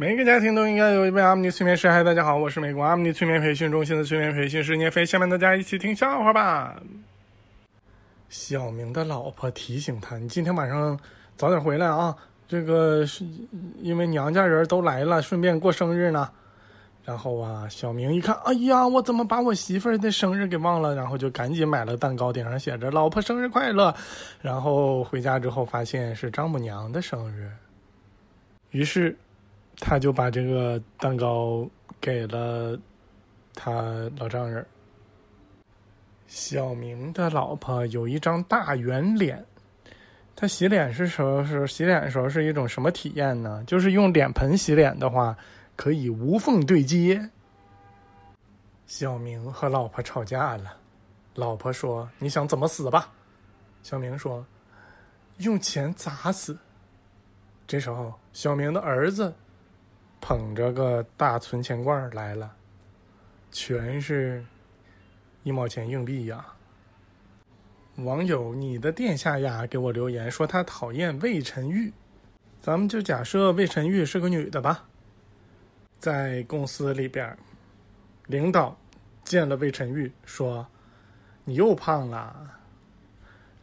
每个家庭都应该有一位阿姆尼催眠师。嗨，大家好，我是美国阿姆尼催眠培训中心的催眠培训师聂飞。下面大家一起听笑话吧。小明的老婆提醒他：“你今天晚上早点回来啊，这个是因为娘家人都来了，顺便过生日呢。”然后啊，小明一看，哎呀，我怎么把我媳妇儿的生日给忘了？然后就赶紧买了蛋糕，顶上写着“老婆生日快乐”。然后回家之后发现是丈母娘的生日，于是他就把这个蛋糕给了他老丈人。小明的老婆有一张大圆脸，他洗脸是时候是洗脸的时候是一种什么体验呢？就是用脸盆洗脸的话。可以无缝对接。小明和老婆吵架了，老婆说：“你想怎么死吧？”小明说：“用钱砸死。”这时候，小明的儿子捧着个大存钱罐来了，全是一毛钱硬币呀。网友你的殿下呀，给我留言说他讨厌魏晨玉，咱们就假设魏晨玉是个女的吧。在公司里边，领导见了魏晨玉，说：“你又胖了。”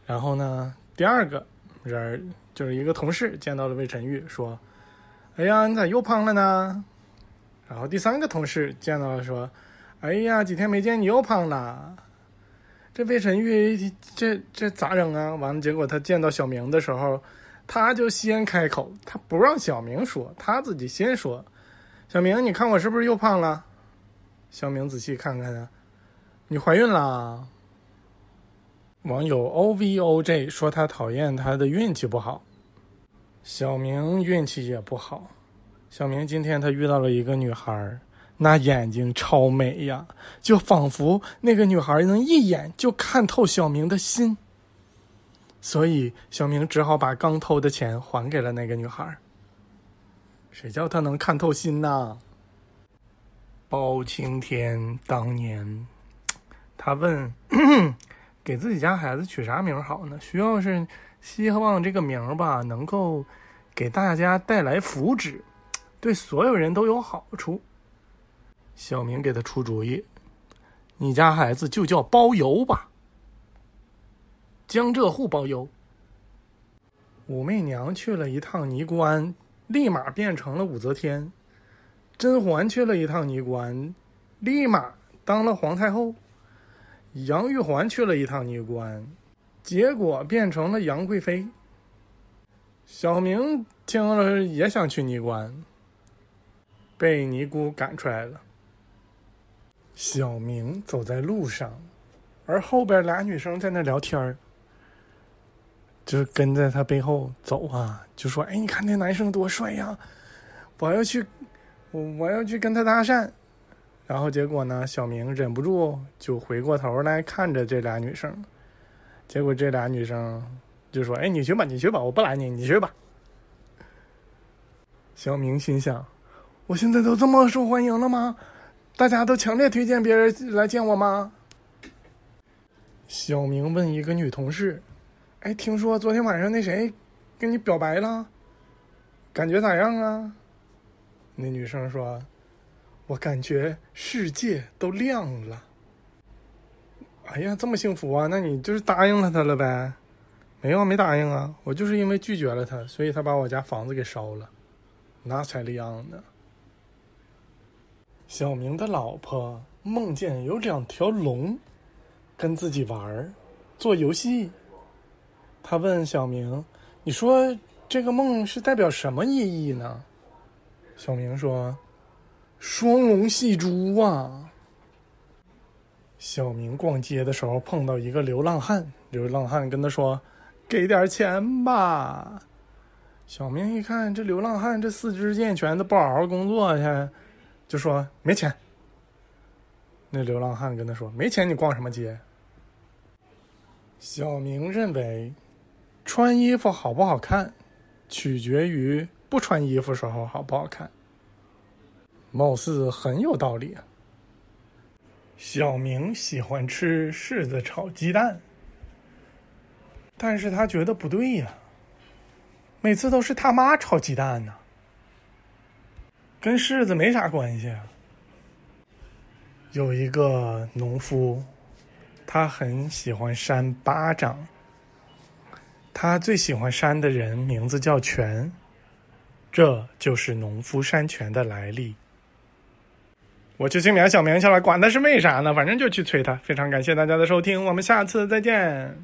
然后呢，第二个人就是一个同事见到了魏晨玉，说：“哎呀，你咋又胖了呢？”然后第三个同事见到了，说：“哎呀，几天没见你又胖了。”这魏晨玉这这咋整啊？完了，结果他见到小明的时候，他就先开口，他不让小明说，他自己先说。小明，你看我是不是又胖了？小明仔细看看啊，你怀孕了。网友 O V O J 说他讨厌他的运气不好。小明运气也不好。小明今天他遇到了一个女孩，那眼睛超美呀，就仿佛那个女孩能一眼就看透小明的心。所以小明只好把刚偷的钱还给了那个女孩。谁叫他能看透心呐？包青天当年，他问给自己家孩子取啥名好呢？需要是希望这个名吧，能够给大家带来福祉，对所有人都有好处。小明给他出主意：你家孩子就叫包邮吧，江浙沪包邮。武媚娘去了一趟尼姑庵。立马变成了武则天，甄嬛去了一趟尼姑庵，立马当了皇太后。杨玉环去了一趟尼姑庵，结果变成了杨贵妃。小明听了也想去尼姑庵，被尼姑赶出来了。小明走在路上，而后边俩女生在那聊天儿。就跟在他背后走啊，就说：“哎，你看那男生多帅呀！我要去，我我要去跟他搭讪。”然后结果呢，小明忍不住就回过头来看着这俩女生。结果这俩女生就说：“哎，你去吧，你去吧，我不拦你，你去吧。”小明心想：“我现在都这么受欢迎了吗？大家都强烈推荐别人来见我吗？”小明问一个女同事。哎，听说昨天晚上那谁跟你表白了，感觉咋样啊？那女生说：“我感觉世界都亮了。”哎呀，这么幸福啊？那你就是答应了他了呗？没有，没答应啊。我就是因为拒绝了他，所以他把我家房子给烧了，那才亮呢。小明的老婆梦见有两条龙跟自己玩儿做游戏。他问小明：“你说这个梦是代表什么意义呢？”小明说：“双龙戏珠啊。”小明逛街的时候碰到一个流浪汉，流浪汉跟他说：“给点钱吧。”小明一看这流浪汉这四肢健全的不好好工作去，就说：“没钱。”那流浪汉跟他说：“没钱你逛什么街？”小明认为。穿衣服好不好看，取决于不穿衣服时候好不好看。貌似很有道理啊。小明喜欢吃柿子炒鸡蛋，但是他觉得不对呀，每次都是他妈炒鸡蛋呢。跟柿子没啥关系啊。有一个农夫，他很喜欢扇巴掌。他最喜欢扇的人名字叫泉，这就是农夫山泉的来历。我去催眠小明去了，管他是为啥呢？反正就去催他。非常感谢大家的收听，我们下次再见。